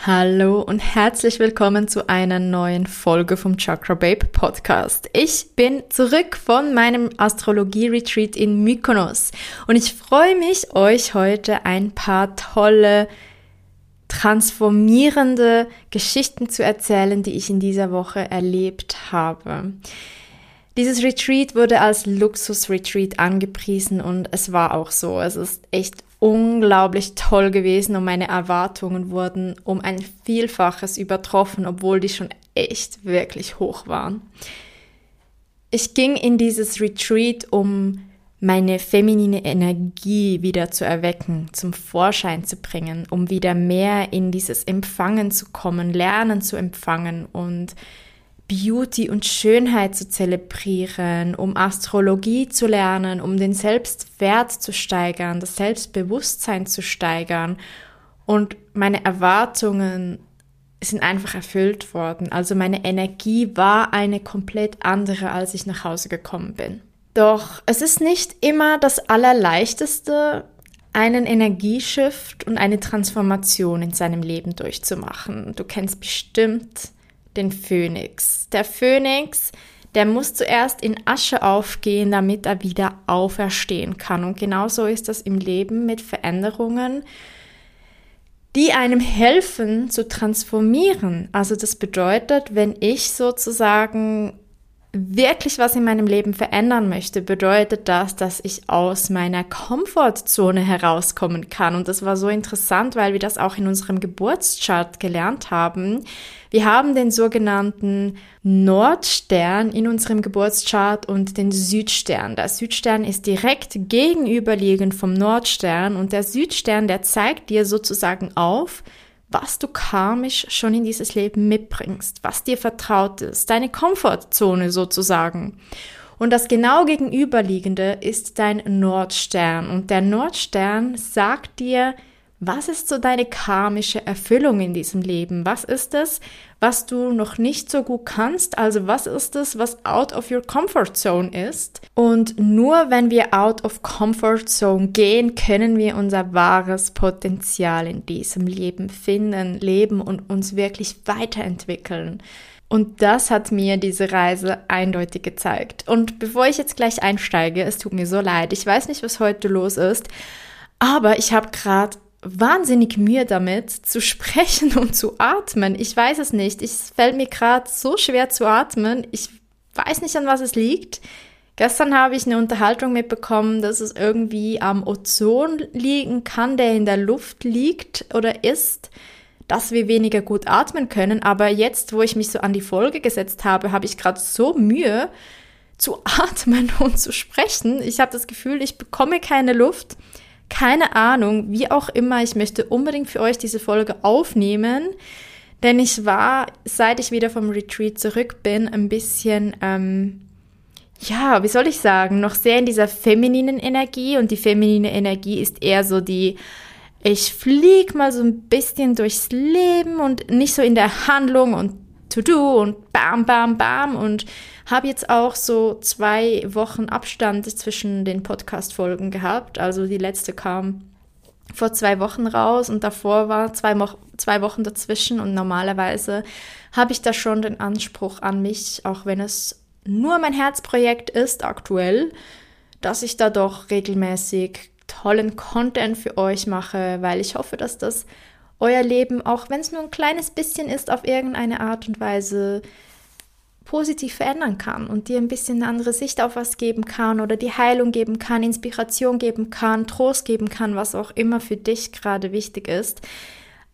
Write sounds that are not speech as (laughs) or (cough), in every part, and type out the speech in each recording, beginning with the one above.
Hallo und herzlich willkommen zu einer neuen Folge vom Chakra Babe Podcast. Ich bin zurück von meinem Astrologie Retreat in Mykonos und ich freue mich, euch heute ein paar tolle transformierende Geschichten zu erzählen, die ich in dieser Woche erlebt habe. Dieses Retreat wurde als Luxus-Retreat angepriesen und es war auch so. Es ist echt unglaublich toll gewesen und meine Erwartungen wurden um ein Vielfaches übertroffen, obwohl die schon echt wirklich hoch waren. Ich ging in dieses Retreat, um meine feminine Energie wieder zu erwecken, zum Vorschein zu bringen, um wieder mehr in dieses Empfangen zu kommen, lernen zu empfangen und Beauty und Schönheit zu zelebrieren, um Astrologie zu lernen, um den Selbstwert zu steigern, das Selbstbewusstsein zu steigern. Und meine Erwartungen sind einfach erfüllt worden. Also meine Energie war eine komplett andere, als ich nach Hause gekommen bin. Doch es ist nicht immer das Allerleichteste, einen Energieshift und eine Transformation in seinem Leben durchzumachen. Du kennst bestimmt den Phönix. Der Phönix, der muss zuerst in Asche aufgehen, damit er wieder auferstehen kann. Und genauso ist das im Leben mit Veränderungen, die einem helfen zu transformieren. Also das bedeutet, wenn ich sozusagen wirklich was in meinem Leben verändern möchte, bedeutet das, dass ich aus meiner Komfortzone herauskommen kann. Und das war so interessant, weil wir das auch in unserem Geburtschart gelernt haben. Wir haben den sogenannten Nordstern in unserem Geburtschart und den Südstern. Der Südstern ist direkt gegenüberliegend vom Nordstern und der Südstern, der zeigt dir sozusagen auf, was du karmisch schon in dieses Leben mitbringst, was dir vertraut ist, deine Komfortzone sozusagen. Und das genau gegenüberliegende ist dein Nordstern. Und der Nordstern sagt dir, was ist so deine karmische Erfüllung in diesem Leben? Was ist es, was du noch nicht so gut kannst? Also was ist es, was out of your comfort zone ist? Und nur wenn wir out of comfort zone gehen, können wir unser wahres Potenzial in diesem Leben finden, leben und uns wirklich weiterentwickeln. Und das hat mir diese Reise eindeutig gezeigt. Und bevor ich jetzt gleich einsteige, es tut mir so leid, ich weiß nicht, was heute los ist, aber ich habe gerade wahnsinnig Mühe damit, zu sprechen (laughs) und zu atmen. Ich weiß es nicht. Es fällt mir gerade so schwer zu atmen. Ich weiß nicht, an was es liegt. Gestern habe ich eine Unterhaltung mitbekommen, dass es irgendwie am Ozon liegen kann, der in der Luft liegt oder ist, dass wir weniger gut atmen können. Aber jetzt, wo ich mich so an die Folge gesetzt habe, habe ich gerade so Mühe zu (laughs) atmen und zu sprechen. Ich habe das Gefühl, ich bekomme keine Luft. Keine Ahnung, wie auch immer, ich möchte unbedingt für euch diese Folge aufnehmen, denn ich war, seit ich wieder vom Retreat zurück bin, ein bisschen, ähm, ja, wie soll ich sagen, noch sehr in dieser femininen Energie und die feminine Energie ist eher so die, ich flieg mal so ein bisschen durchs Leben und nicht so in der Handlung und To-Do und bam, bam, bam und habe jetzt auch so zwei Wochen Abstand zwischen den Podcast-Folgen gehabt. Also die letzte kam vor zwei Wochen raus und davor war zwei, Mo zwei Wochen dazwischen und normalerweise habe ich da schon den Anspruch an mich, auch wenn es nur mein Herzprojekt ist aktuell, dass ich da doch regelmäßig tollen Content für euch mache, weil ich hoffe, dass das euer Leben, auch wenn es nur ein kleines bisschen ist, auf irgendeine Art und Weise positiv verändern kann und dir ein bisschen eine andere Sicht auf was geben kann oder die Heilung geben kann, Inspiration geben kann, Trost geben kann, was auch immer für dich gerade wichtig ist.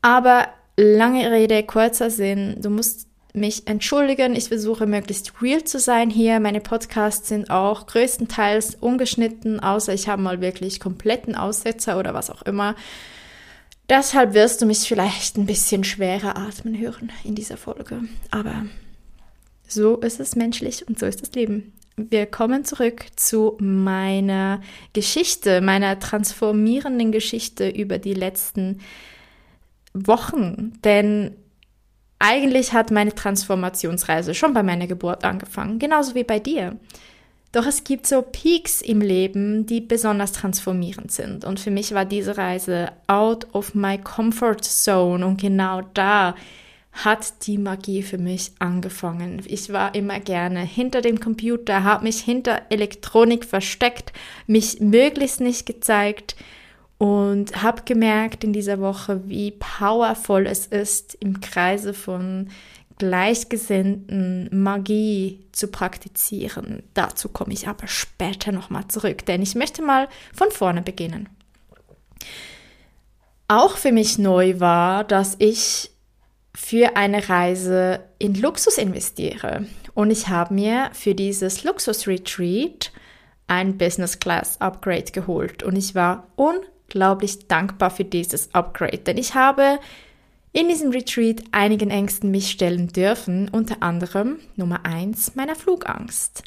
Aber lange Rede, kurzer Sinn, du musst mich entschuldigen. Ich versuche möglichst real zu sein hier. Meine Podcasts sind auch größtenteils ungeschnitten, außer ich habe mal wirklich kompletten Aussetzer oder was auch immer. Deshalb wirst du mich vielleicht ein bisschen schwerer atmen hören in dieser Folge. Aber so ist es menschlich und so ist das Leben. Wir kommen zurück zu meiner Geschichte, meiner transformierenden Geschichte über die letzten Wochen. Denn eigentlich hat meine Transformationsreise schon bei meiner Geburt angefangen, genauso wie bei dir. Doch es gibt so Peaks im Leben, die besonders transformierend sind. Und für mich war diese Reise out of my comfort zone. Und genau da hat die Magie für mich angefangen. Ich war immer gerne hinter dem Computer, habe mich hinter Elektronik versteckt, mich möglichst nicht gezeigt und habe gemerkt in dieser Woche, wie powerful es ist, im Kreise von Gleichgesinnten Magie zu praktizieren. Dazu komme ich aber später nochmal zurück, denn ich möchte mal von vorne beginnen. Auch für mich neu war, dass ich für eine Reise in Luxus investiere. Und ich habe mir für dieses Luxus-Retreat ein Business Class Upgrade geholt. Und ich war unglaublich dankbar für dieses Upgrade, denn ich habe in diesem Retreat einigen Ängsten mich stellen dürfen, unter anderem Nummer eins meiner Flugangst.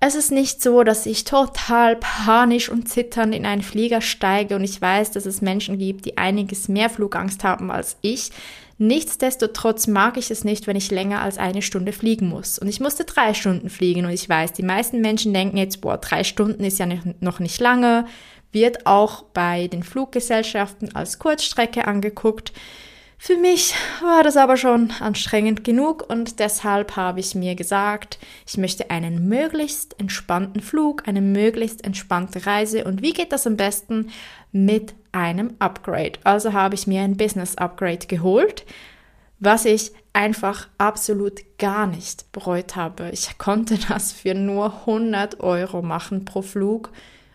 Es ist nicht so, dass ich total panisch und zitternd in einen Flieger steige und ich weiß, dass es Menschen gibt, die einiges mehr Flugangst haben als ich. Nichtsdestotrotz mag ich es nicht, wenn ich länger als eine Stunde fliegen muss. Und ich musste drei Stunden fliegen und ich weiß, die meisten Menschen denken jetzt, boah, drei Stunden ist ja noch nicht lange, wird auch bei den Fluggesellschaften als Kurzstrecke angeguckt. Für mich war das aber schon anstrengend genug und deshalb habe ich mir gesagt, ich möchte einen möglichst entspannten Flug, eine möglichst entspannte Reise und wie geht das am besten mit einem Upgrade? Also habe ich mir ein Business Upgrade geholt, was ich einfach absolut gar nicht bereut habe. Ich konnte (laughs) das für nur 100 Euro machen pro Flug,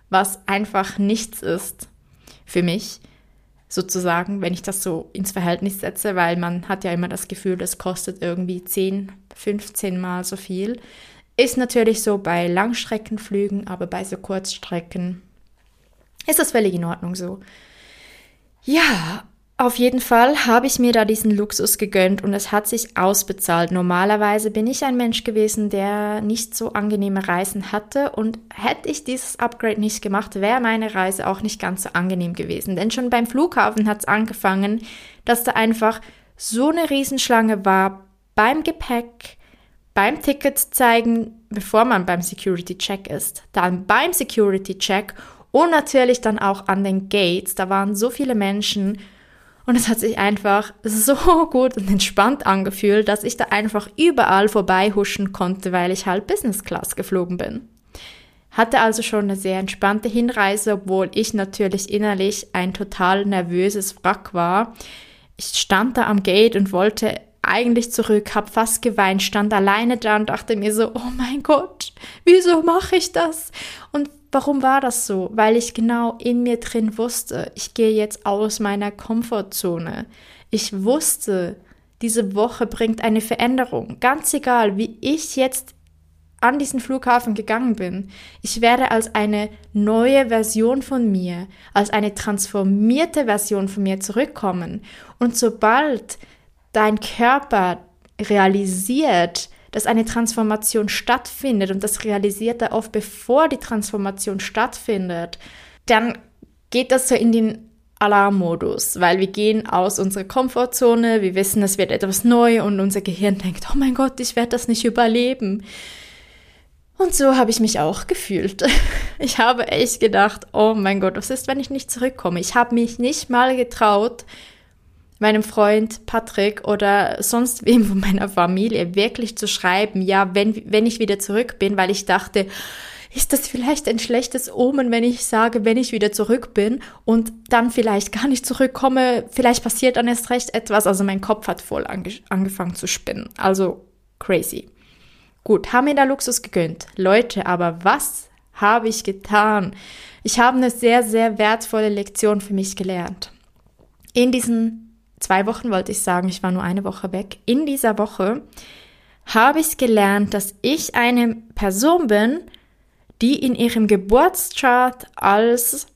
was einfach nichts ist für mich sozusagen, wenn ich das so ins Verhältnis setze, weil man hat ja immer das Gefühl, das kostet irgendwie 10, 15 Mal so viel. Ist natürlich so bei Langstreckenflügen, aber bei so Kurzstrecken ist das völlig in Ordnung so. Ja, auf jeden Fall habe ich mir da diesen Luxus gegönnt und es hat sich ausbezahlt. Normalerweise bin ich ein Mensch gewesen, der nicht so angenehme Reisen hatte und hätte ich dieses Upgrade nicht gemacht, wäre meine Reise auch nicht ganz so angenehm gewesen. Denn schon beim Flughafen hat es angefangen, dass da einfach so eine Riesenschlange war beim Gepäck, beim Ticket zeigen, bevor man beim Security Check ist, dann beim Security Check und natürlich dann auch an den Gates. Da waren so viele Menschen und es hat sich einfach so (laughs) gut und entspannt angefühlt, dass ich da einfach überall vorbei huschen konnte, weil ich halt Business Class geflogen bin. Hatte also schon eine sehr entspannte Hinreise, obwohl ich natürlich innerlich ein total nervöses Wrack war. Ich stand da am Gate und wollte eigentlich zurück, hab fast geweint, stand alleine da und dachte mir so, oh mein Gott, wieso mache ich das? Und Warum war das so? Weil ich genau in mir drin wusste, ich gehe jetzt aus meiner Komfortzone. Ich wusste, diese Woche bringt eine Veränderung. Ganz egal, wie ich jetzt an diesen Flughafen gegangen bin. Ich werde als eine neue Version von mir, als eine transformierte Version von mir zurückkommen. Und sobald dein Körper realisiert, dass eine Transformation stattfindet und das realisiert er oft bevor die Transformation stattfindet, dann geht das so in den Alarmmodus, weil wir gehen aus unserer Komfortzone, wir wissen, es wird etwas neu und unser Gehirn denkt, oh mein Gott, ich werde das nicht überleben. Und so habe ich mich auch gefühlt. (laughs) Ich habe echt gedacht, oh mein Gott, was ist, wenn ich nicht zurückkomme? Ich habe mich nicht mal getraut, meinem Freund Patrick oder sonst wem von meiner Familie wirklich zu schreiben, ja, wenn, wenn ich wieder zurück bin, weil ich dachte, ist das vielleicht ein schlechtes Omen, wenn ich sage, wenn ich wieder zurück bin und dann vielleicht gar nicht zurückkomme, vielleicht passiert dann erst recht etwas. Also mein Kopf hat voll ange angefangen zu spinnen. Also crazy. Gut, haben mir da Luxus gegönnt. Leute, aber was habe ich getan? Ich habe eine sehr, sehr wertvolle Lektion für mich gelernt. In diesen zwei Wochen wollte ich sagen, ich war nur eine Woche weg. In dieser Woche habe ich gelernt, dass ich eine Person bin, die in ihrem Geburtschart als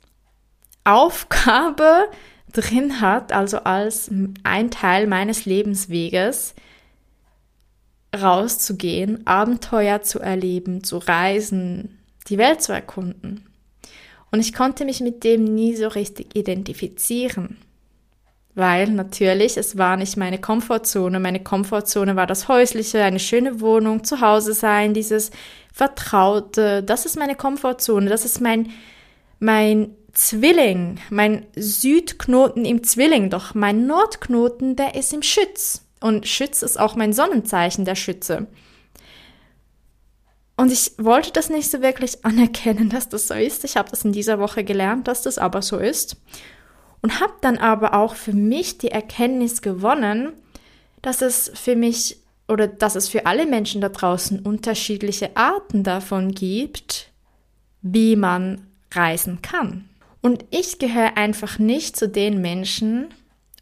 Aufgabe drin hat, also als ein Teil meines Lebensweges, rauszugehen, Abenteuer zu erleben, zu reisen, die Welt zu erkunden. Und ich konnte mich mit dem nie so richtig identifizieren weil natürlich es war nicht meine Komfortzone. Meine Komfortzone war das Häusliche, eine schöne Wohnung, zu Hause sein, dieses Vertraute. Das ist meine Komfortzone. Das ist mein, mein Zwilling, mein Südknoten im Zwilling. Doch mein Nordknoten, der ist im Schütz. Und Schütz ist auch mein Sonnenzeichen, der Schütze. Und ich wollte das nicht so wirklich anerkennen, dass das so ist. Ich habe das in dieser Woche gelernt, dass das aber so ist und habe dann aber auch für mich die Erkenntnis gewonnen, dass es für mich oder dass es für alle Menschen da draußen unterschiedliche Arten davon gibt, wie man reisen kann. Und ich gehöre einfach nicht zu den Menschen,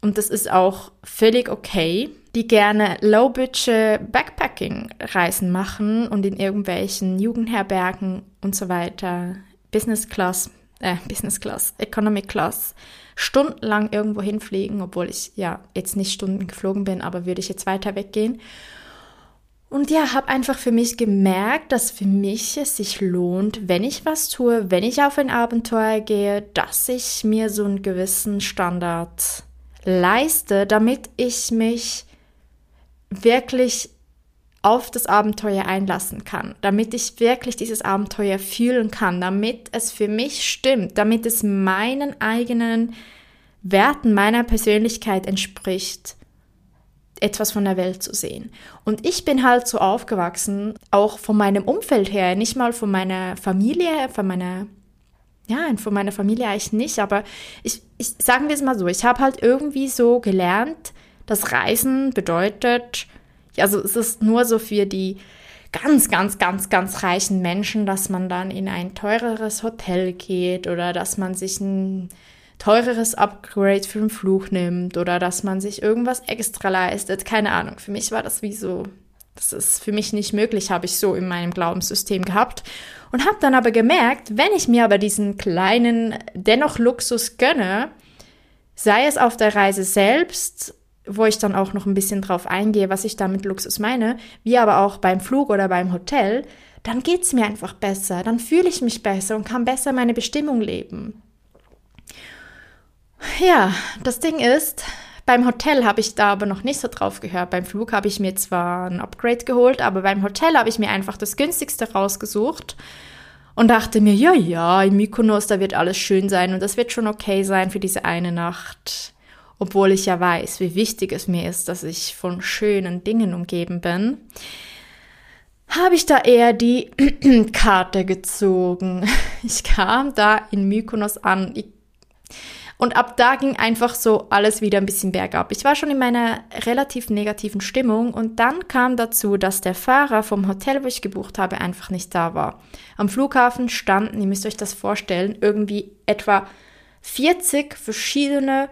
und das ist auch völlig okay, die gerne Low-Budget Backpacking-Reisen machen und in irgendwelchen Jugendherbergen und so weiter Business Class, äh, Business Class, Economy Class stundenlang irgendwo hinfliegen, obwohl ich ja jetzt nicht Stunden geflogen bin, aber würde ich jetzt weiter weggehen. Und ja, habe einfach für mich gemerkt, dass für mich es sich lohnt, wenn ich was tue, wenn ich auf ein Abenteuer gehe, dass ich mir so einen gewissen Standard leiste, damit ich mich wirklich auf das Abenteuer einlassen kann, damit ich wirklich dieses Abenteuer fühlen kann, damit es für mich stimmt, damit es meinen eigenen Werten, meiner Persönlichkeit entspricht, etwas von der Welt zu sehen. Und ich bin halt so aufgewachsen, auch von meinem Umfeld her, nicht mal von meiner Familie, von meiner ja, von meiner Familie eigentlich nicht, aber ich, ich sagen wir es mal so, ich habe halt irgendwie so gelernt, dass Reisen bedeutet, also es ist nur so für die ganz, ganz, ganz, ganz reichen Menschen, dass man dann in ein teureres Hotel geht oder dass man sich ein teureres Upgrade für den Flug nimmt oder dass man sich irgendwas extra leistet. Keine Ahnung. Für mich war das wie so, das ist für mich nicht möglich, habe ich so in meinem Glaubenssystem gehabt. Und habe dann aber gemerkt, wenn ich mir aber diesen kleinen, dennoch Luxus gönne, sei es auf der Reise selbst wo ich dann auch noch ein bisschen drauf eingehe, was ich da mit Luxus meine, wie aber auch beim Flug oder beim Hotel, dann geht's mir einfach besser, dann fühle ich mich besser und kann besser meine Bestimmung leben. Ja, das Ding ist, beim Hotel habe ich da aber noch nicht so drauf gehört. Beim Flug habe ich mir zwar ein Upgrade geholt, aber beim Hotel habe ich mir einfach das günstigste rausgesucht und dachte mir, ja, ja, in Mykonos, da wird alles schön sein und das wird schon okay sein für diese eine Nacht obwohl ich ja weiß, wie wichtig es mir ist, dass ich von schönen Dingen umgeben bin, habe ich da eher die (clears throat) Karte gezogen. (laughs) Ich kam da in Mykonos an und ab da ging einfach so alles wieder ein bisschen bergab. Ich war schon in meiner relativ negativen Stimmung und dann kam dazu, dass der Fahrer vom Hotel, wo ich gebucht habe, einfach nicht da war. Am Flughafen standen, ihr müsst euch das vorstellen, irgendwie etwa 40 verschiedene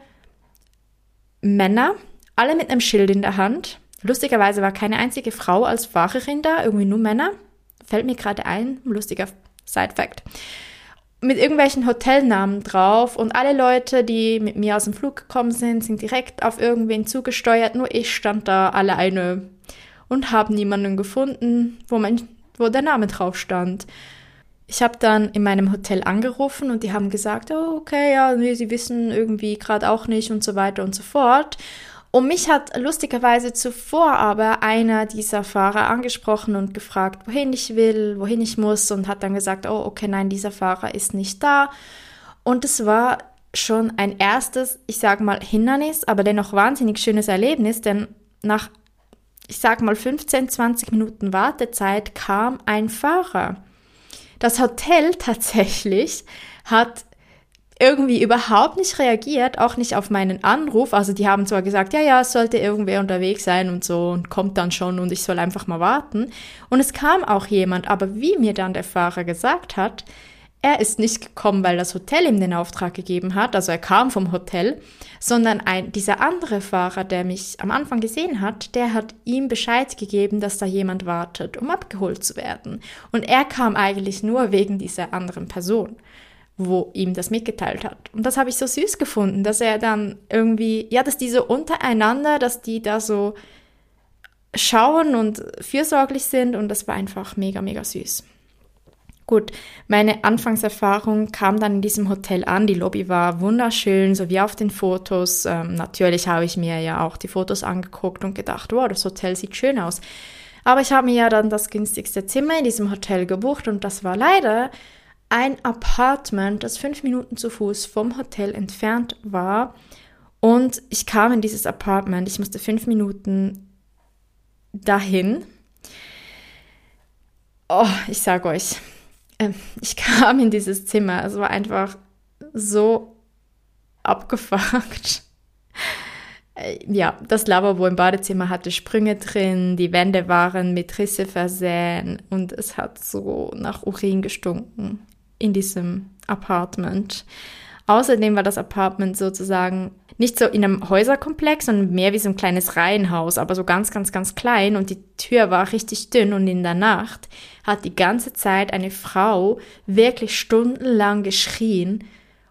Männer, alle mit einem Schild in der Hand. Lustigerweise war keine einzige Frau als Fahrerin da, irgendwie nur Männer. Fällt mir gerade ein, lustiger Side-Fact. Mit irgendwelchen Hotelnamen drauf und alle Leute, die mit mir aus dem Flug gekommen sind, sind direkt auf irgendwen zugesteuert. Nur ich stand da alleine und habe niemanden gefunden, wo, mein, wo der Name drauf stand. Ich habe dann in meinem Hotel angerufen und die haben gesagt, oh, okay, ja, nee, sie wissen irgendwie gerade auch nicht und so weiter und so fort. Und mich hat lustigerweise zuvor aber einer dieser Fahrer angesprochen und gefragt, wohin ich will, wohin ich muss und hat dann gesagt, oh, okay, nein, dieser Fahrer ist nicht da. Und es war schon ein erstes, ich sag mal, Hindernis, aber dennoch wahnsinnig schönes Erlebnis, denn nach, ich sag mal, 15, 20 Minuten Wartezeit kam ein Fahrer. Das Hotel tatsächlich hat irgendwie überhaupt nicht reagiert, auch nicht auf meinen Anruf. Also die haben zwar gesagt, ja, ja, es sollte irgendwer unterwegs sein und so und kommt dann schon und ich soll einfach mal warten. Und es kam auch jemand, aber wie mir dann der Fahrer gesagt hat, er ist nicht gekommen, weil das Hotel ihm den Auftrag gegeben hat, also er kam vom Hotel, sondern ein, dieser andere Fahrer, der mich am Anfang gesehen hat, der hat ihm Bescheid gegeben, dass da jemand wartet, um abgeholt zu werden. Und er kam eigentlich nur wegen dieser anderen Person, wo ihm das mitgeteilt hat. Und das habe ich so süß gefunden, dass er dann irgendwie, ja, dass die so untereinander, dass die da so schauen und fürsorglich sind und das war einfach mega, mega süß. Gut, meine Anfangserfahrung kam dann in diesem Hotel an. Die Lobby war wunderschön, so wie auf den Fotos. Ähm, natürlich habe ich mir ja auch die Fotos angeguckt und gedacht, wow, das Hotel sieht schön aus. Aber ich habe mir ja dann das günstigste Zimmer in diesem Hotel gebucht und das war leider ein Apartment, das fünf Minuten zu Fuß vom Hotel entfernt war. Und ich kam in dieses Apartment, ich musste fünf Minuten dahin. Oh, ich sage euch, ich (laughs) kam in dieses Zimmer, es war einfach so abgefuckt. Äh, ja, das Lavabo im Badezimmer hatte Sprünge drin, die Wände waren mit Risse versehen und es hat so nach Urin gestunken in diesem Apartment. Außerdem war das Apartment sozusagen nicht so in einem Häuserkomplex, sondern mehr wie so ein kleines Reihenhaus, aber so ganz, ganz, ganz klein. Und die Tür war richtig dünn und in der Nacht hat die ganze Zeit eine Frau wirklich stundenlang geschrien.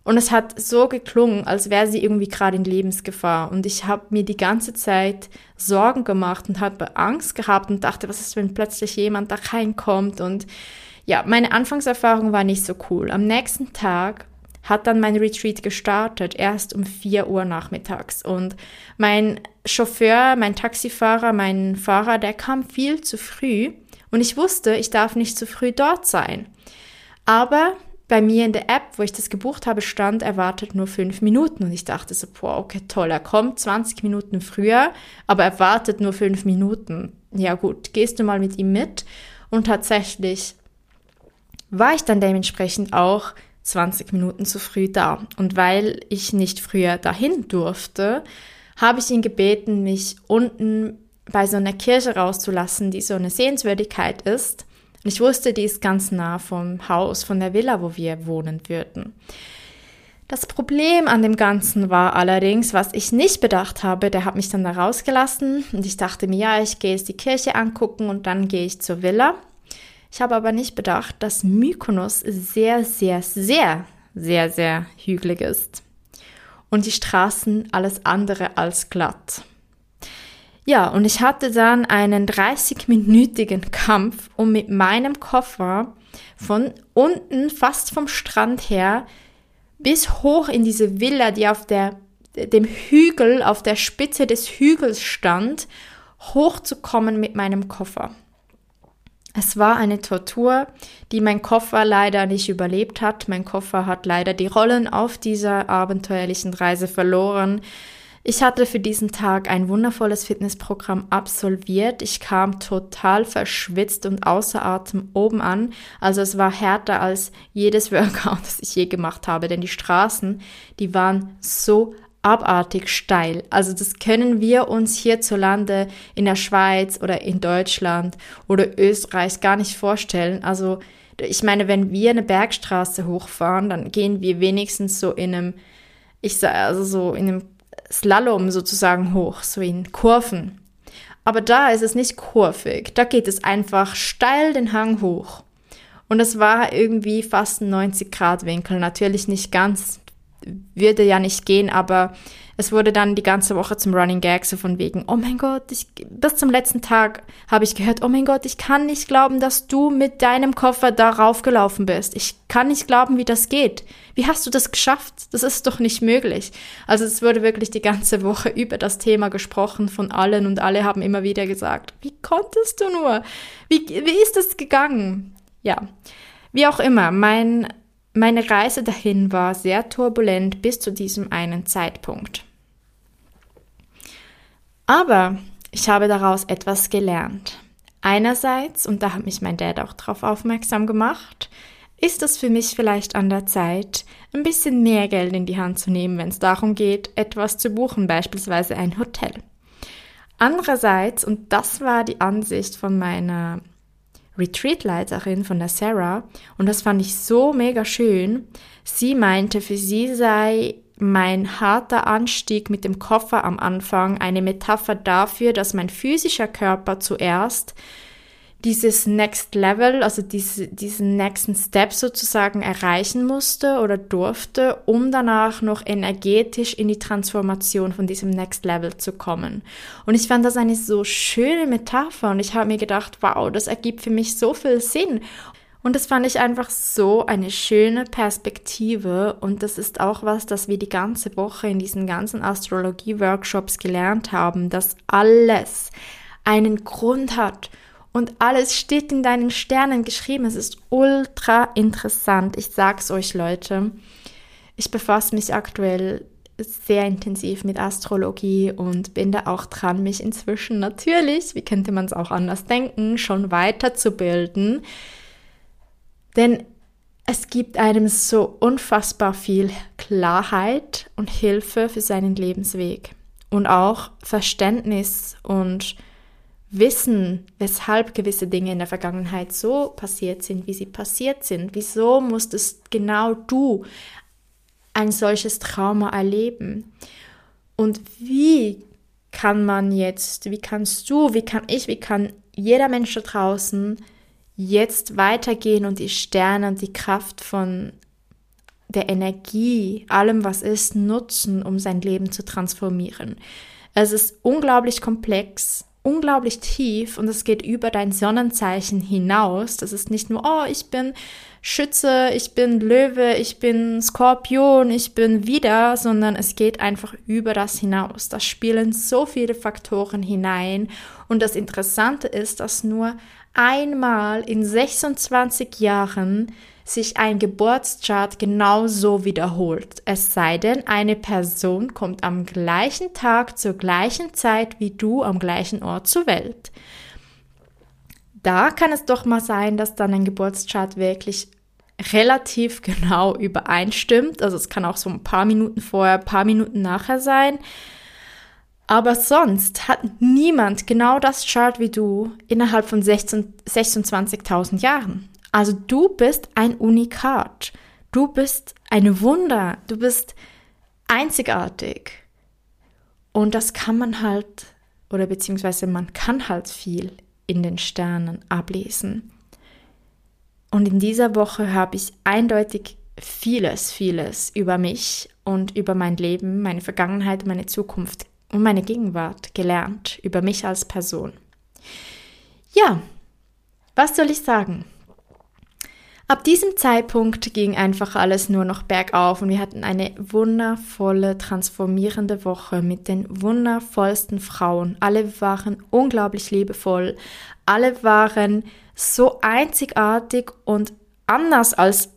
Und es hat so geklungen, als wäre sie irgendwie gerade in Lebensgefahr. Und ich habe mir die ganze Zeit Sorgen gemacht und habe Angst gehabt und dachte, was ist, wenn plötzlich jemand da reinkommt? Und ja, meine Anfangserfahrung war nicht so cool. Am nächsten Tag hat dann mein Retreat gestartet, erst um 4 Uhr nachmittags. Und mein Chauffeur, mein Taxifahrer, mein Fahrer, der kam viel zu früh. Und ich wusste, ich darf nicht zu früh dort sein. Aber bei mir in der App, wo ich das gebucht habe, stand, er wartet nur fünf Minuten. Und ich dachte so, boah, okay, toll, er kommt 20 Minuten früher, aber er wartet nur fünf Minuten. Ja gut, gehst du mal mit ihm mit? Und tatsächlich war ich dann dementsprechend auch 20 Minuten zu früh da. Und weil ich nicht früher dahin durfte, habe ich ihn gebeten, mich unten bei so einer Kirche rauszulassen, die so eine Sehenswürdigkeit ist. Und ich wusste, die ist ganz nah vom Haus, von der Villa, wo wir wohnen würden. Das Problem an dem Ganzen war allerdings, was ich nicht bedacht habe, der hat mich dann da rausgelassen und ich dachte mir, ja, ich gehe jetzt die Kirche angucken und dann gehe ich zur Villa. Ich habe aber nicht bedacht, dass Mykonos sehr, sehr, sehr, sehr, sehr hügelig ist. Und die Straßen alles andere als glatt. Ja, und ich hatte dann einen 30-minütigen Kampf, um mit meinem Koffer von unten, fast vom Strand her, bis hoch in diese Villa, die auf der, dem Hügel, auf der Spitze des Hügels stand, hochzukommen mit meinem Koffer. Es war eine Tortur, die mein Koffer leider nicht überlebt hat. Mein Koffer hat leider die Rollen auf dieser abenteuerlichen Reise verloren. Ich hatte für diesen Tag ein wundervolles Fitnessprogramm absolviert. Ich kam total verschwitzt und außer Atem oben an. Also es war härter als jedes Workout, (laughs) das ich je gemacht habe, denn die Straßen, die waren so abartig steil. Also das können wir uns hierzulande in der Schweiz oder in Deutschland oder Österreich gar nicht vorstellen. Also ich meine, wenn wir eine Bergstraße hochfahren, dann gehen wir wenigstens so in einem, ich sage also so in einem Slalom sozusagen hoch, so in Kurven. Aber da ist es nicht kurvig, da geht es einfach steil den Hang hoch. Und es war irgendwie fast ein 90 Grad Winkel, natürlich nicht ganz würde ja nicht gehen, aber es wurde dann die ganze Woche zum Running Gag, so von wegen, oh mein Gott, ich, bis zum letzten Tag habe ich gehört, oh mein Gott, ich kann nicht glauben, dass du mit deinem Koffer darauf gelaufen bist. Ich kann nicht glauben, wie das geht. Wie hast du das geschafft? Das ist doch nicht möglich. Also es wurde wirklich die ganze Woche über das Thema gesprochen von allen und alle haben immer wieder gesagt, wie konntest du nur? Wie, wie ist das gegangen? Ja. Wie auch immer, mein meine Reise dahin war sehr turbulent bis zu diesem einen Zeitpunkt. Aber ich habe daraus etwas gelernt. Einerseits, und da hat mich mein Dad auch darauf aufmerksam gemacht, ist es für mich vielleicht an der Zeit, ein bisschen mehr Geld in die Hand zu nehmen, wenn es darum geht, etwas zu buchen, beispielsweise ein Hotel. Andererseits, und das war die Ansicht von meiner Retreat-Leiterin von der Sarah und das fand ich so mega schön. Sie meinte, für sie sei mein harter Anstieg mit dem Koffer am Anfang eine Metapher dafür, dass mein physischer Körper zuerst dieses Next Level, also diese, diesen nächsten Step sozusagen erreichen musste oder durfte, um danach noch energetisch in die Transformation von diesem Next Level zu kommen. Und ich fand das eine so schöne Metapher und ich habe mir gedacht, wow, das ergibt für mich so viel Sinn. Und das fand ich einfach so eine schöne Perspektive und das ist auch was, das wir die ganze Woche in diesen ganzen Astrologie-Workshops gelernt haben, dass alles einen Grund hat und alles steht in deinen Sternen geschrieben. Es ist ultra interessant. Ich sag's euch, Leute. Ich befasse mich aktuell sehr intensiv mit Astrologie und bin da auch dran, mich inzwischen natürlich, wie könnte man es auch anders denken, schon weiterzubilden. Denn es gibt einem so unfassbar viel Klarheit und Hilfe für seinen Lebensweg und auch Verständnis und wissen, weshalb gewisse Dinge in der Vergangenheit so passiert sind, wie sie passiert sind. Wieso musstest genau du ein solches Trauma erleben? Und wie kann man jetzt, wie kannst du, wie kann ich, wie kann jeder Mensch da draußen jetzt weitergehen und die Sterne und die Kraft von der Energie, allem was ist, nutzen, um sein Leben zu transformieren. Es ist unglaublich komplex unglaublich tief und es geht über dein Sonnenzeichen hinaus. Das ist nicht nur, oh, ich bin Schütze, ich bin Löwe, ich bin Skorpion, ich bin wieder, sondern es geht einfach über das hinaus. Da spielen so viele Faktoren hinein und das Interessante ist, dass nur einmal in 26 Jahren sich ein Geburtschart genauso wiederholt. Es sei denn, eine Person kommt am gleichen Tag zur gleichen Zeit wie du am gleichen Ort zur Welt. Da kann es doch mal sein, dass dann ein Geburtschart wirklich relativ genau übereinstimmt. Also es kann auch so ein paar Minuten vorher, ein paar Minuten nachher sein. Aber sonst hat niemand genau das Chart wie du innerhalb von 26.000 Jahren. Also du bist ein Unikat. Du bist ein Wunder. Du bist einzigartig. Und das kann man halt, oder beziehungsweise man kann halt viel in den Sternen ablesen. Und in dieser Woche habe ich eindeutig vieles, vieles über mich und über mein Leben, meine Vergangenheit, meine Zukunft und meine Gegenwart gelernt, über mich als Person. Ja, was soll ich sagen? Ab diesem Zeitpunkt ging einfach alles nur noch bergauf und wir hatten eine wundervolle, transformierende Woche mit den wundervollsten Frauen. Alle waren unglaublich liebevoll, alle waren so einzigartig und anders als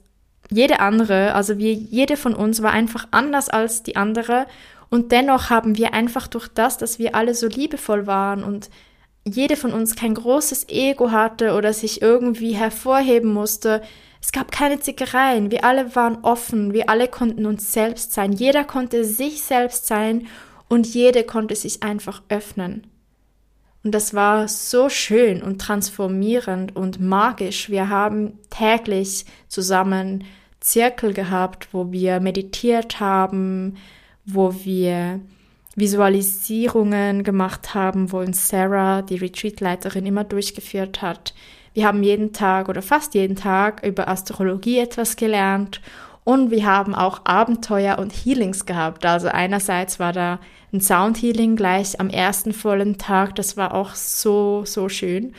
jede andere. Also wir, jede von uns war einfach anders als die andere und dennoch haben wir einfach durch das, dass wir alle so liebevoll waren und jede von uns kein großes Ego hatte oder sich irgendwie hervorheben musste. Es gab keine Zickereien, wir alle waren offen, wir alle konnten uns selbst sein, jeder konnte sich selbst sein und jede konnte sich einfach öffnen. Und das war so schön und transformierend und magisch. Wir haben täglich zusammen Zirkel gehabt, wo wir meditiert haben, wo wir Visualisierungen gemacht haben, wo uns Sarah, die Retreat-Leiterin, immer durchgeführt hat. Wir haben jeden Tag oder fast jeden Tag über Astrologie etwas gelernt und wir haben auch Abenteuer und Healings gehabt. Also einerseits war da ein Sound-Healing gleich am ersten vollen Tag. Das war auch so, so schön.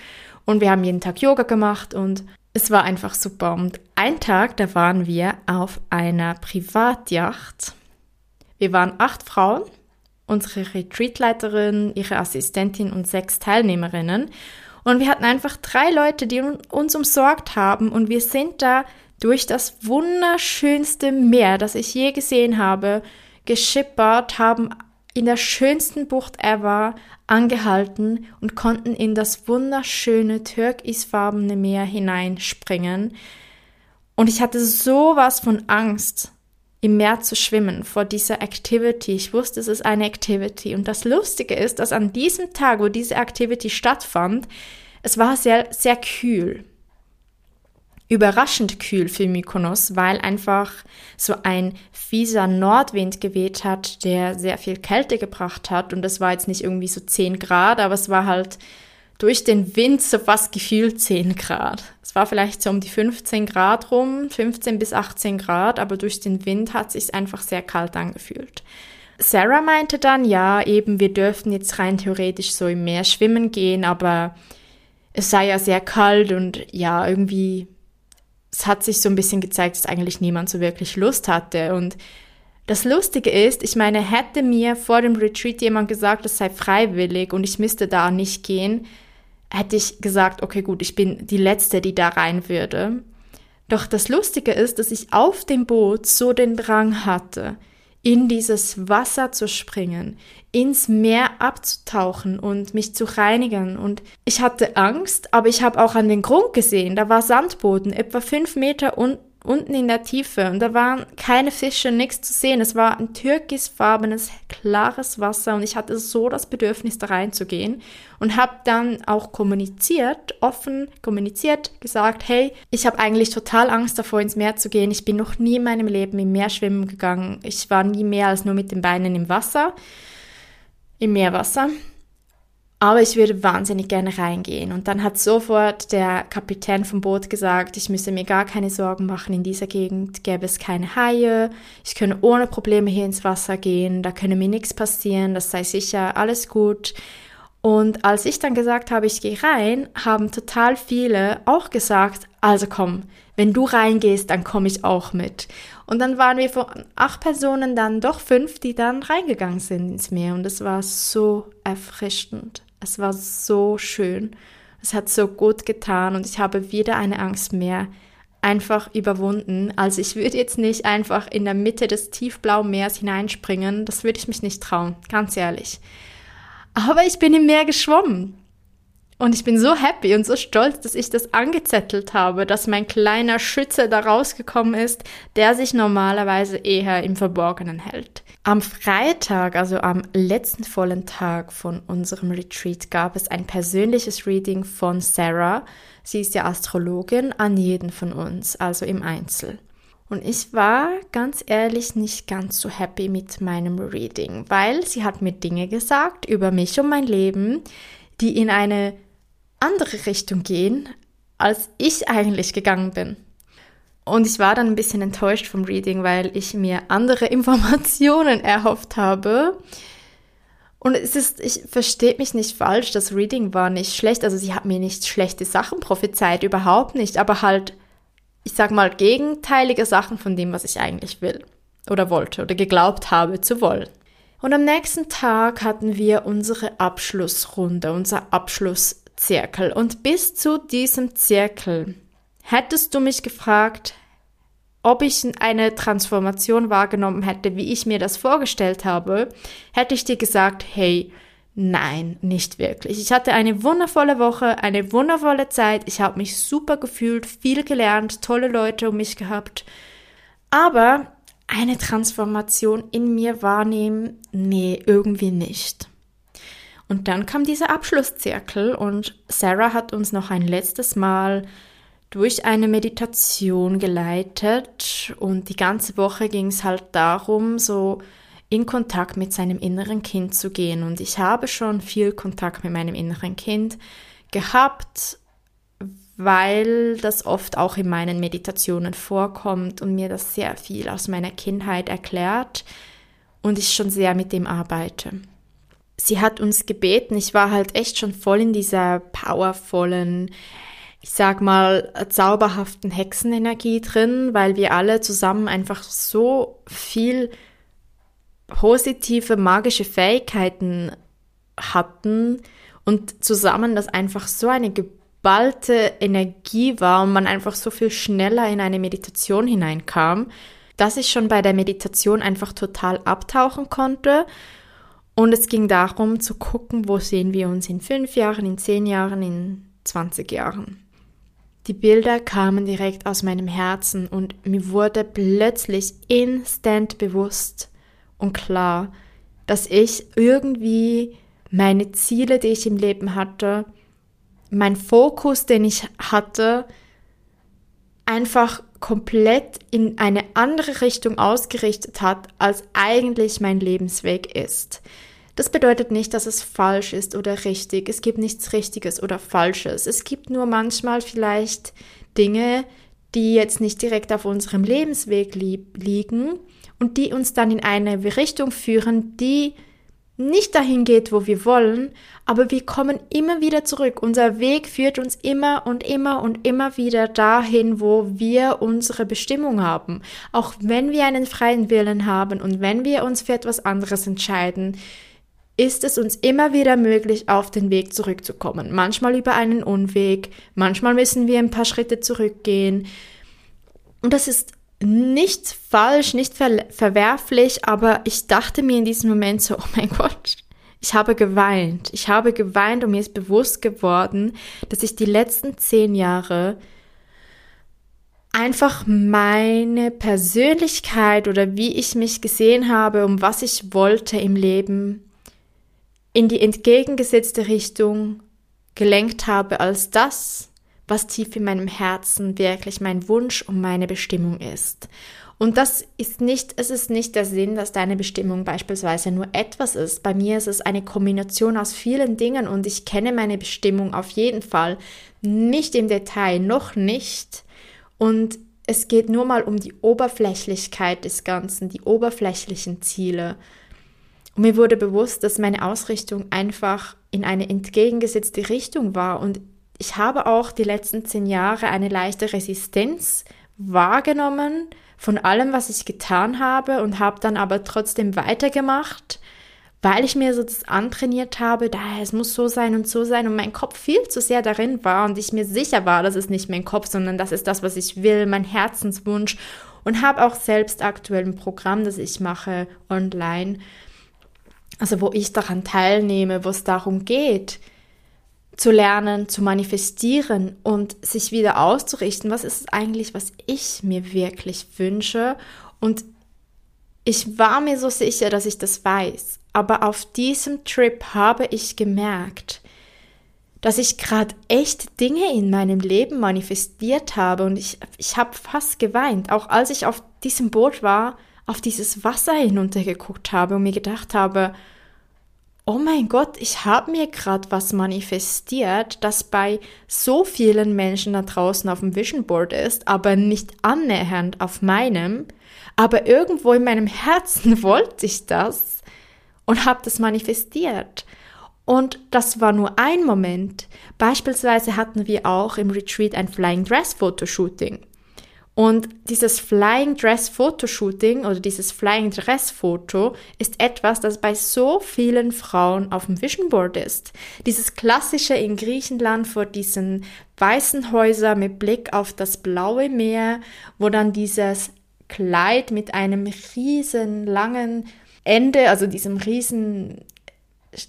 Und wir haben jeden Tag Yoga gemacht und es war einfach super. Und ein Tag, da waren wir auf einer Privatjacht. Wir waren acht Frauen unsere Retreatleiterin, ihre Assistentin und sechs Teilnehmerinnen. Und wir hatten einfach drei Leute, die uns umsorgt haben und wir sind da durch das wunderschönste Meer, das ich je gesehen habe, geschippert, haben in der schönsten Bucht ever angehalten und konnten in das wunderschöne türkisfarbene Meer hineinspringen. Und ich hatte sowas von Angst, im Meer zu schwimmen vor dieser Activity. Ich wusste, es ist eine Activity. Und das Lustige ist, dass an diesem Tag, wo diese Activity stattfand, Es war sehr, sehr kühl. Überraschend kühl für Mykonos, weil einfach so ein fieser Nordwind geweht hat, der sehr viel Kälte gebracht hat. Und es war jetzt nicht irgendwie so 10 Grad, aber es war halt durch den Wind so fast gefühlt 10 Grad. War vielleicht so um die 15 Grad rum, 15 bis 18 Grad, aber durch den Wind hat sich einfach sehr kalt angefühlt. Sarah meinte dann, ja, eben, wir dürften jetzt rein theoretisch so im Meer schwimmen gehen, aber es sei ja sehr kalt und ja, irgendwie, es hat sich so ein bisschen gezeigt, dass eigentlich niemand so wirklich Lust hatte. Und das Lustige ist, ich meine, hätte mir vor dem Retreat jemand gesagt, es sei freiwillig und ich müsste da nicht gehen, hätte ich gesagt, okay, gut, ich bin die Letzte, die da rein würde. Doch das Lustige ist, dass ich auf dem Boot so den Drang hatte, in dieses Wasser zu springen, ins Meer abzutauchen und mich zu reinigen. Und ich hatte Angst, aber ich habe auch an den Grund gesehen, da war Sandboden, etwa fünf Meter un unten in der Tiefe und da waren keine Fische, nichts zu sehen. Es war ein türkisfarbenes, klares Wasser und ich hatte so das Bedürfnis, da reinzugehen und habe dann auch kommuniziert, offen kommuniziert, gesagt, hey, ich habe eigentlich total Angst davor, ins Meer zu gehen. Ich bin noch nie in meinem Leben im Meer schwimmen gegangen. Ich war nie mehr als nur mit den Beinen im Wasser, im Meerwasser. Aber ich würde wahnsinnig gerne reingehen. Und dann hat sofort der Kapitän vom Boot gesagt, ich müsse mir gar keine Sorgen machen, in dieser Gegend gäbe es keine Haie, ich könne ohne Probleme hier ins Wasser gehen, da könne mir nichts passieren, das sei sicher alles gut. Und als ich dann gesagt habe, ich gehe rein, haben total viele auch gesagt, also komm, wenn du reingehst, dann komme ich auch mit. Und dann waren wir von acht Personen dann doch fünf, die dann reingegangen sind ins Meer. Und es war so erfrischend. Es war so schön. Es hat so gut getan und ich habe wieder eine Angst mehr einfach überwunden. Also ich würde jetzt nicht einfach in der Mitte des tiefblauen Meers hineinspringen. Das würde ich mich nicht trauen, ganz ehrlich. Aber ich bin im Meer geschwommen. Und ich bin so happy und so stolz, dass ich das angezettelt habe, dass mein kleiner Schütze da rausgekommen ist, der sich normalerweise eher im Verborgenen hält. Am Freitag, also am letzten vollen Tag von unserem Retreat, gab es ein persönliches Reading von Sarah. Sie ist ja Astrologin an jeden von uns, also im Einzel. Und ich war ganz ehrlich nicht ganz so happy mit meinem Reading, weil sie hat mir Dinge gesagt über mich und mein Leben, die in eine andere Richtung gehen, als ich eigentlich gegangen bin. Und ich war dann ein bisschen enttäuscht vom Reading, weil ich mir andere (laughs) Informationen erhofft habe. Und es ist, ich verstehe mich nicht falsch, das Reading war nicht schlecht. Also sie hat mir nicht schlechte Sachen prophezeit, überhaupt nicht, aber halt, ich sag mal, gegenteilige Sachen von dem, was ich eigentlich will oder wollte oder geglaubt habe zu wollen. Und am nächsten Tag hatten wir unsere Abschlussrunde, unser Abschluss Zirkel. Und bis zu diesem Zirkel hättest du mich gefragt, ob ich eine Transformation wahrgenommen hätte, wie ich mir das vorgestellt habe, hätte ich dir gesagt, hey, nein, nicht wirklich. Ich hatte eine wundervolle Woche, eine wundervolle Zeit, ich habe mich super gefühlt, viel gelernt, tolle Leute um mich gehabt, aber eine Transformation in mir wahrnehmen, nee, irgendwie nicht. Und dann kam dieser Abschlusszirkel und Sarah hat uns noch ein letztes Mal durch eine Meditation geleitet und die ganze Woche ging es halt darum, so in Kontakt mit seinem inneren Kind zu gehen. Und ich habe schon viel Kontakt mit meinem inneren Kind gehabt, weil das oft auch in meinen Meditationen vorkommt und mir das sehr viel aus meiner Kindheit erklärt und ich schon sehr mit dem arbeite sie hat uns gebeten, ich war halt echt schon voll in dieser powervollen, ich sag mal, zauberhaften Hexenenergie drin, weil wir alle zusammen einfach so viel positive magische Fähigkeiten hatten und zusammen das einfach so eine geballte Energie war und man einfach so viel schneller in eine Meditation hineinkam, dass ich schon bei der Meditation einfach total abtauchen konnte und es ging darum zu gucken, wo sehen wir uns in fünf Jahren, in zehn Jahren, in 20 Jahren. Die Bilder kamen direkt aus meinem Herzen und mir wurde plötzlich instant bewusst und klar, dass ich irgendwie meine Ziele, die ich im Leben hatte, mein Fokus, den ich hatte, einfach komplett in eine andere Richtung ausgerichtet hat, als eigentlich mein Lebensweg ist. Das bedeutet nicht, dass es falsch ist oder richtig. Es gibt nichts Richtiges oder Falsches. Es gibt nur manchmal vielleicht Dinge, die jetzt nicht direkt auf unserem Lebensweg li liegen und die uns dann in eine Richtung führen, die nicht dahin geht, wo wir wollen, aber wir kommen immer wieder zurück. Unser Weg führt uns immer und immer und immer wieder dahin, wo wir unsere Bestimmung haben. Auch wenn wir einen freien Willen haben und wenn wir uns für etwas anderes entscheiden, ist es uns immer wieder möglich, auf den Weg zurückzukommen. Manchmal über einen Unweg, manchmal müssen wir ein paar Schritte zurückgehen. Und das ist nicht falsch, nicht ver verwerflich, aber ich dachte mir in diesem Moment so, (laughs) oh mein Gott, ich habe geweint. Ich habe geweint und mir ist bewusst geworden, dass ich die letzten zehn Jahre einfach meine Persönlichkeit oder wie ich mich gesehen habe, um was ich wollte im Leben, in die entgegengesetzte Richtung gelenkt habe als das, was tief in meinem Herzen wirklich mein Wunsch und meine Bestimmung ist. Und das ist nicht, es ist nicht der Sinn, dass deine Bestimmung beispielsweise nur etwas ist. Bei mir ist es eine Kombination aus vielen Dingen und ich kenne meine Bestimmung auf jeden Fall nicht im Detail, noch nicht. Und es geht nur mal um die Oberflächlichkeit des Ganzen, die oberflächlichen Ziele. Und mir wurde bewusst, dass meine Ausrichtung einfach in eine entgegengesetzte Richtung war. Und ich habe auch die letzten zehn Jahre eine leichte Resistenz wahrgenommen von allem, was ich getan habe und habe dann aber trotzdem weitergemacht, weil ich mir so das antrainiert habe, da es muss so sein und so sein. Und mein Kopf viel zu sehr darin war und ich mir sicher war, dass es nicht mein Kopf, sondern das ist das, was ich will, mein Herzenswunsch. Und habe auch selbst aktuell ein Programm, das ich mache online, also wo ich daran teilnehme, wo es darum geht, zu lernen, zu manifestieren und sich wieder auszurichten, was ist es eigentlich, was ich mir wirklich wünsche. Und ich war mir so sicher, dass ich das weiß. Aber auf diesem Trip habe ich gemerkt, dass ich gerade echt Dinge in meinem Leben manifestiert habe und ich, ich habe fast geweint, auch als ich auf diesem Boot war, auf dieses Wasser hinuntergeguckt habe und mir gedacht habe, oh mein Gott, ich habe mir gerade was manifestiert, das bei so vielen Menschen da draußen auf dem Vision Board ist, aber nicht annähernd auf meinem. Aber irgendwo in meinem Herzen (laughs) wollte ich das und habe das manifestiert. Und das war nur ein Moment. Beispielsweise hatten wir auch im Retreat ein Flying Dress Fotoshooting. Und dieses Flying Dress Fotoshooting oder dieses Flying Dress Foto ist etwas, das bei so vielen Frauen auf dem Vision Board ist. Dieses klassische in Griechenland vor diesen weißen Häusern mit Blick auf das blaue Meer, wo dann dieses Kleid mit einem riesen langen Ende, also diesem riesen,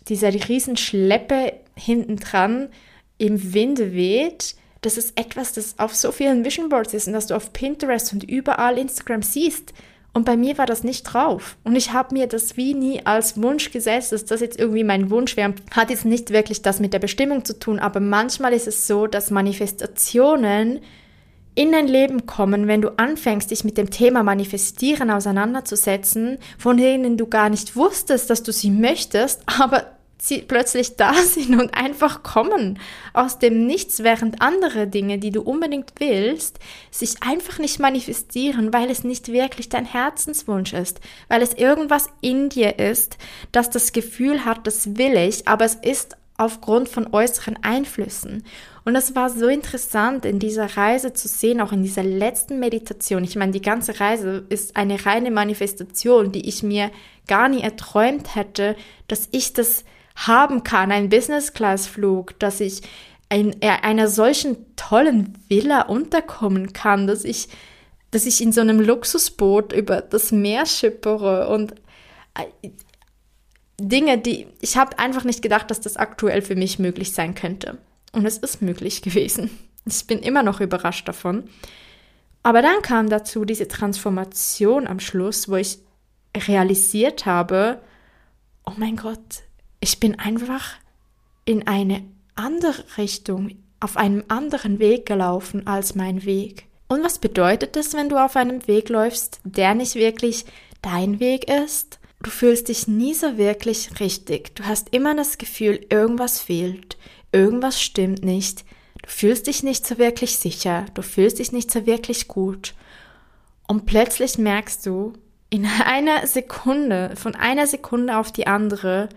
dieser riesen Schleppe hinten dran im Winde weht das ist etwas, das auf so vielen Vision Boards ist und das du auf Pinterest und überall Instagram siehst. Und bei mir war das nicht drauf. Und ich habe mir das wie nie als Wunsch gesetzt, dass das jetzt irgendwie mein Wunsch wäre. Hat jetzt nicht wirklich das mit der Bestimmung zu tun, aber manchmal ist es so, dass Manifestationen in dein Leben kommen, wenn du anfängst, dich mit dem Thema Manifestieren auseinanderzusetzen, von denen du gar nicht wusstest, dass du sie möchtest, aber plötzlich da (laughs) sind und einfach kommen aus dem Nichts, während andere Dinge, die du unbedingt willst, sich einfach nicht manifestieren, weil es nicht wirklich dein Herzenswunsch ist, weil es irgendwas in dir ist, das das Gefühl hat, das will ich, aber es ist aufgrund von äußeren Einflüssen. Und es war so interessant, in dieser Reise zu sehen, auch in dieser letzten Meditation. Ich meine, die ganze Reise ist eine reine Manifestation, die ich mir gar nie erträumt hätte, dass ich das haben kann, ein Business-Class-Flug, dass ich in äh, einer solchen tollen Villa unterkommen kann, dass ich, dass ich in so einem Luxusboot über das Meer schippere und äh, Dinge, die ich habe einfach nicht gedacht, dass das aktuell für mich möglich sein könnte. Und es ist möglich (laughs) gewesen. Ich bin immer noch überrascht davon. Aber dann kam dazu diese Transformation am Schluss, wo ich realisiert habe, oh mein Gott, ich bin einfach in eine andere Richtung, auf einem anderen Weg gelaufen als mein Weg. Und was bedeutet es, wenn du auf einem Weg läufst, der nicht wirklich dein Weg ist? Du fühlst dich nie so wirklich richtig. Du hast immer das Gefühl, irgendwas fehlt, irgendwas stimmt nicht. Du fühlst dich nicht so wirklich sicher, du fühlst dich nicht so wirklich gut. Und plötzlich merkst du, in einer Sekunde, von einer Sekunde auf die andere,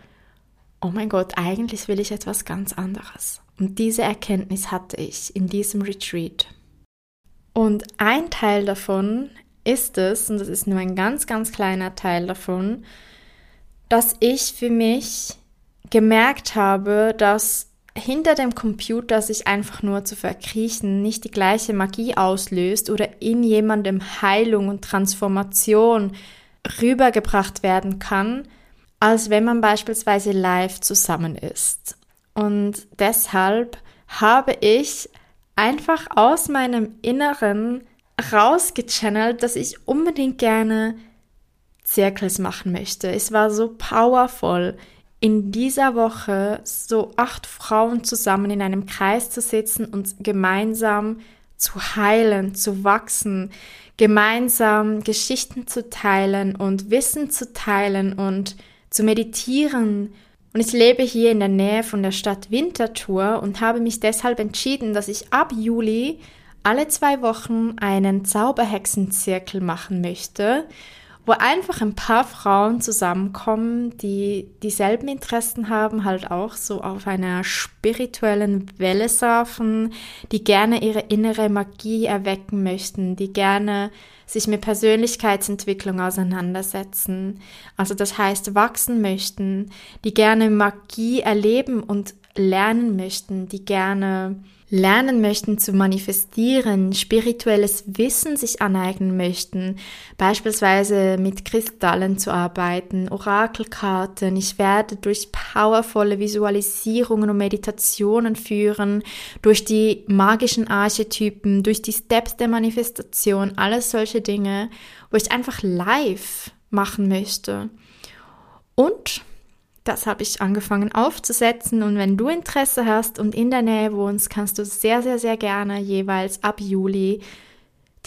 oh mein Gott, eigentlich will ich etwas ganz anderes. Und diese Erkenntnis hatte ich in diesem Retreat. Und ein Teil davon ist es, und das ist nur ein ganz, ganz kleiner Teil davon, dass ich für mich gemerkt habe, dass hinter dem Computer sich einfach nur zu verkriechen nicht die gleiche Magie auslöst oder in jemandem Heilung und Transformation rübergebracht werden kann, als wenn man beispielsweise live zusammen ist. Und deshalb habe ich einfach aus meinem Inneren rausgechannelt, dass ich unbedingt gerne Zirkels machen möchte. Es war so powerful, in dieser Woche so acht Frauen zusammen in einem Kreis zu sitzen und gemeinsam zu heilen, zu wachsen, gemeinsam Geschichten zu teilen und Wissen zu teilen und zu meditieren. Und ich lebe hier in der Nähe von der Stadt Winterthur und habe mich deshalb entschieden, dass ich ab Juli alle zwei Wochen einen Zauberhexenzirkel machen möchte wo einfach ein paar Frauen zusammenkommen, die dieselben Interessen haben, halt auch so auf einer spirituellen Welle surfen, die gerne ihre innere Magie erwecken möchten, die gerne sich mit Persönlichkeitsentwicklung auseinandersetzen, also das heißt wachsen möchten, die gerne Magie erleben und lernen möchten, die gerne lernen möchten zu manifestieren, spirituelles Wissen sich aneignen möchten, beispielsweise mit Kristallen zu arbeiten, Orakelkarten. Ich werde durch powervolle Visualisierungen und Meditationen führen, durch die magischen Archetypen, durch die Steps der Manifestation, alles solche Dinge, wo ich einfach live machen möchte. Und das habe ich angefangen aufzusetzen und wenn du Interesse hast und in der Nähe wohnst, kannst du sehr, sehr, sehr gerne jeweils ab Juli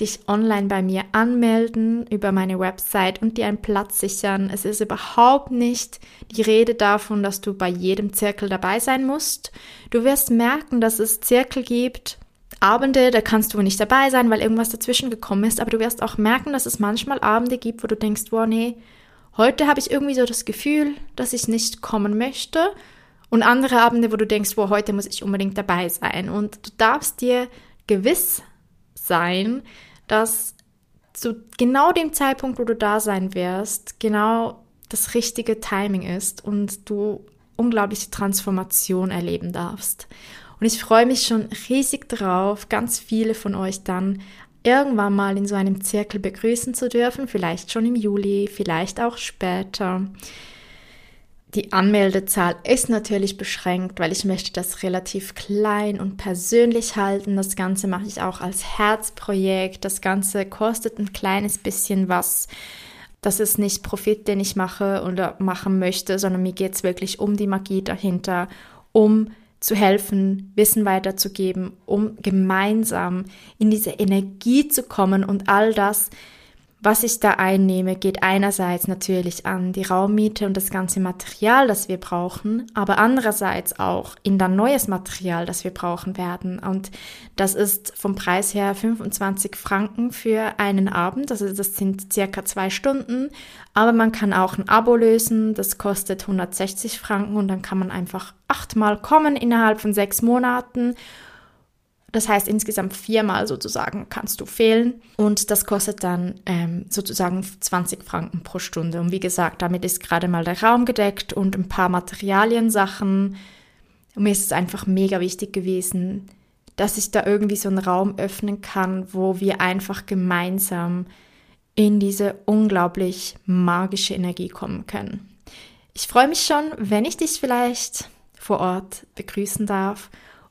dich online bei mir anmelden über meine Website und dir einen Platz sichern. Es ist überhaupt nicht die Rede davon, dass du bei jedem Zirkel dabei sein musst. Du wirst merken, dass es Zirkel gibt, Abende, da kannst du nicht dabei sein, weil irgendwas dazwischen gekommen ist, aber du wirst auch merken, dass es manchmal Abende gibt, wo du denkst, wow, nee, Heute habe ich irgendwie so das Gefühl, dass ich nicht kommen möchte. Und andere Abende, wo du denkst, wo heute muss ich unbedingt dabei sein. Und du darfst dir gewiss sein, dass zu genau dem Zeitpunkt, wo du da sein wirst, genau das richtige Timing ist und du unglaubliche Transformation erleben darfst. Und ich freue mich schon riesig drauf, ganz viele von euch dann irgendwann mal in so einem Zirkel begrüßen zu dürfen, vielleicht schon im Juli, vielleicht auch später. Die Anmeldezahl ist natürlich beschränkt, weil ich möchte das relativ klein und persönlich halten. Das Ganze mache ich auch als Herzprojekt. Das Ganze kostet ein kleines bisschen was. Das ist nicht Profit, den ich mache oder machen möchte, sondern mir geht es wirklich um die Magie dahinter, um zu helfen, Wissen weiterzugeben, um gemeinsam in diese Energie zu kommen und all das was ich da einnehme, geht einerseits natürlich an die Raummiete und das ganze Material, das wir brauchen, aber andererseits auch in dann neues Material, das wir brauchen werden. Und das ist vom Preis her 25 Franken für einen Abend, also das sind circa zwei Stunden. Aber man kann auch ein Abo lösen, das kostet 160 Franken und dann kann man einfach achtmal kommen innerhalb von sechs Monaten das heißt, insgesamt viermal sozusagen kannst du fehlen und das kostet dann ähm, sozusagen 20 Franken pro Stunde. Und wie gesagt, damit ist gerade mal der Raum gedeckt und ein paar Materialiensachen. Und mir ist es einfach mega wichtig gewesen, dass ich da irgendwie so einen Raum öffnen kann, wo wir einfach gemeinsam in diese unglaublich magische Energie kommen können. Ich freue mich schon, wenn ich dich vielleicht vor Ort begrüßen darf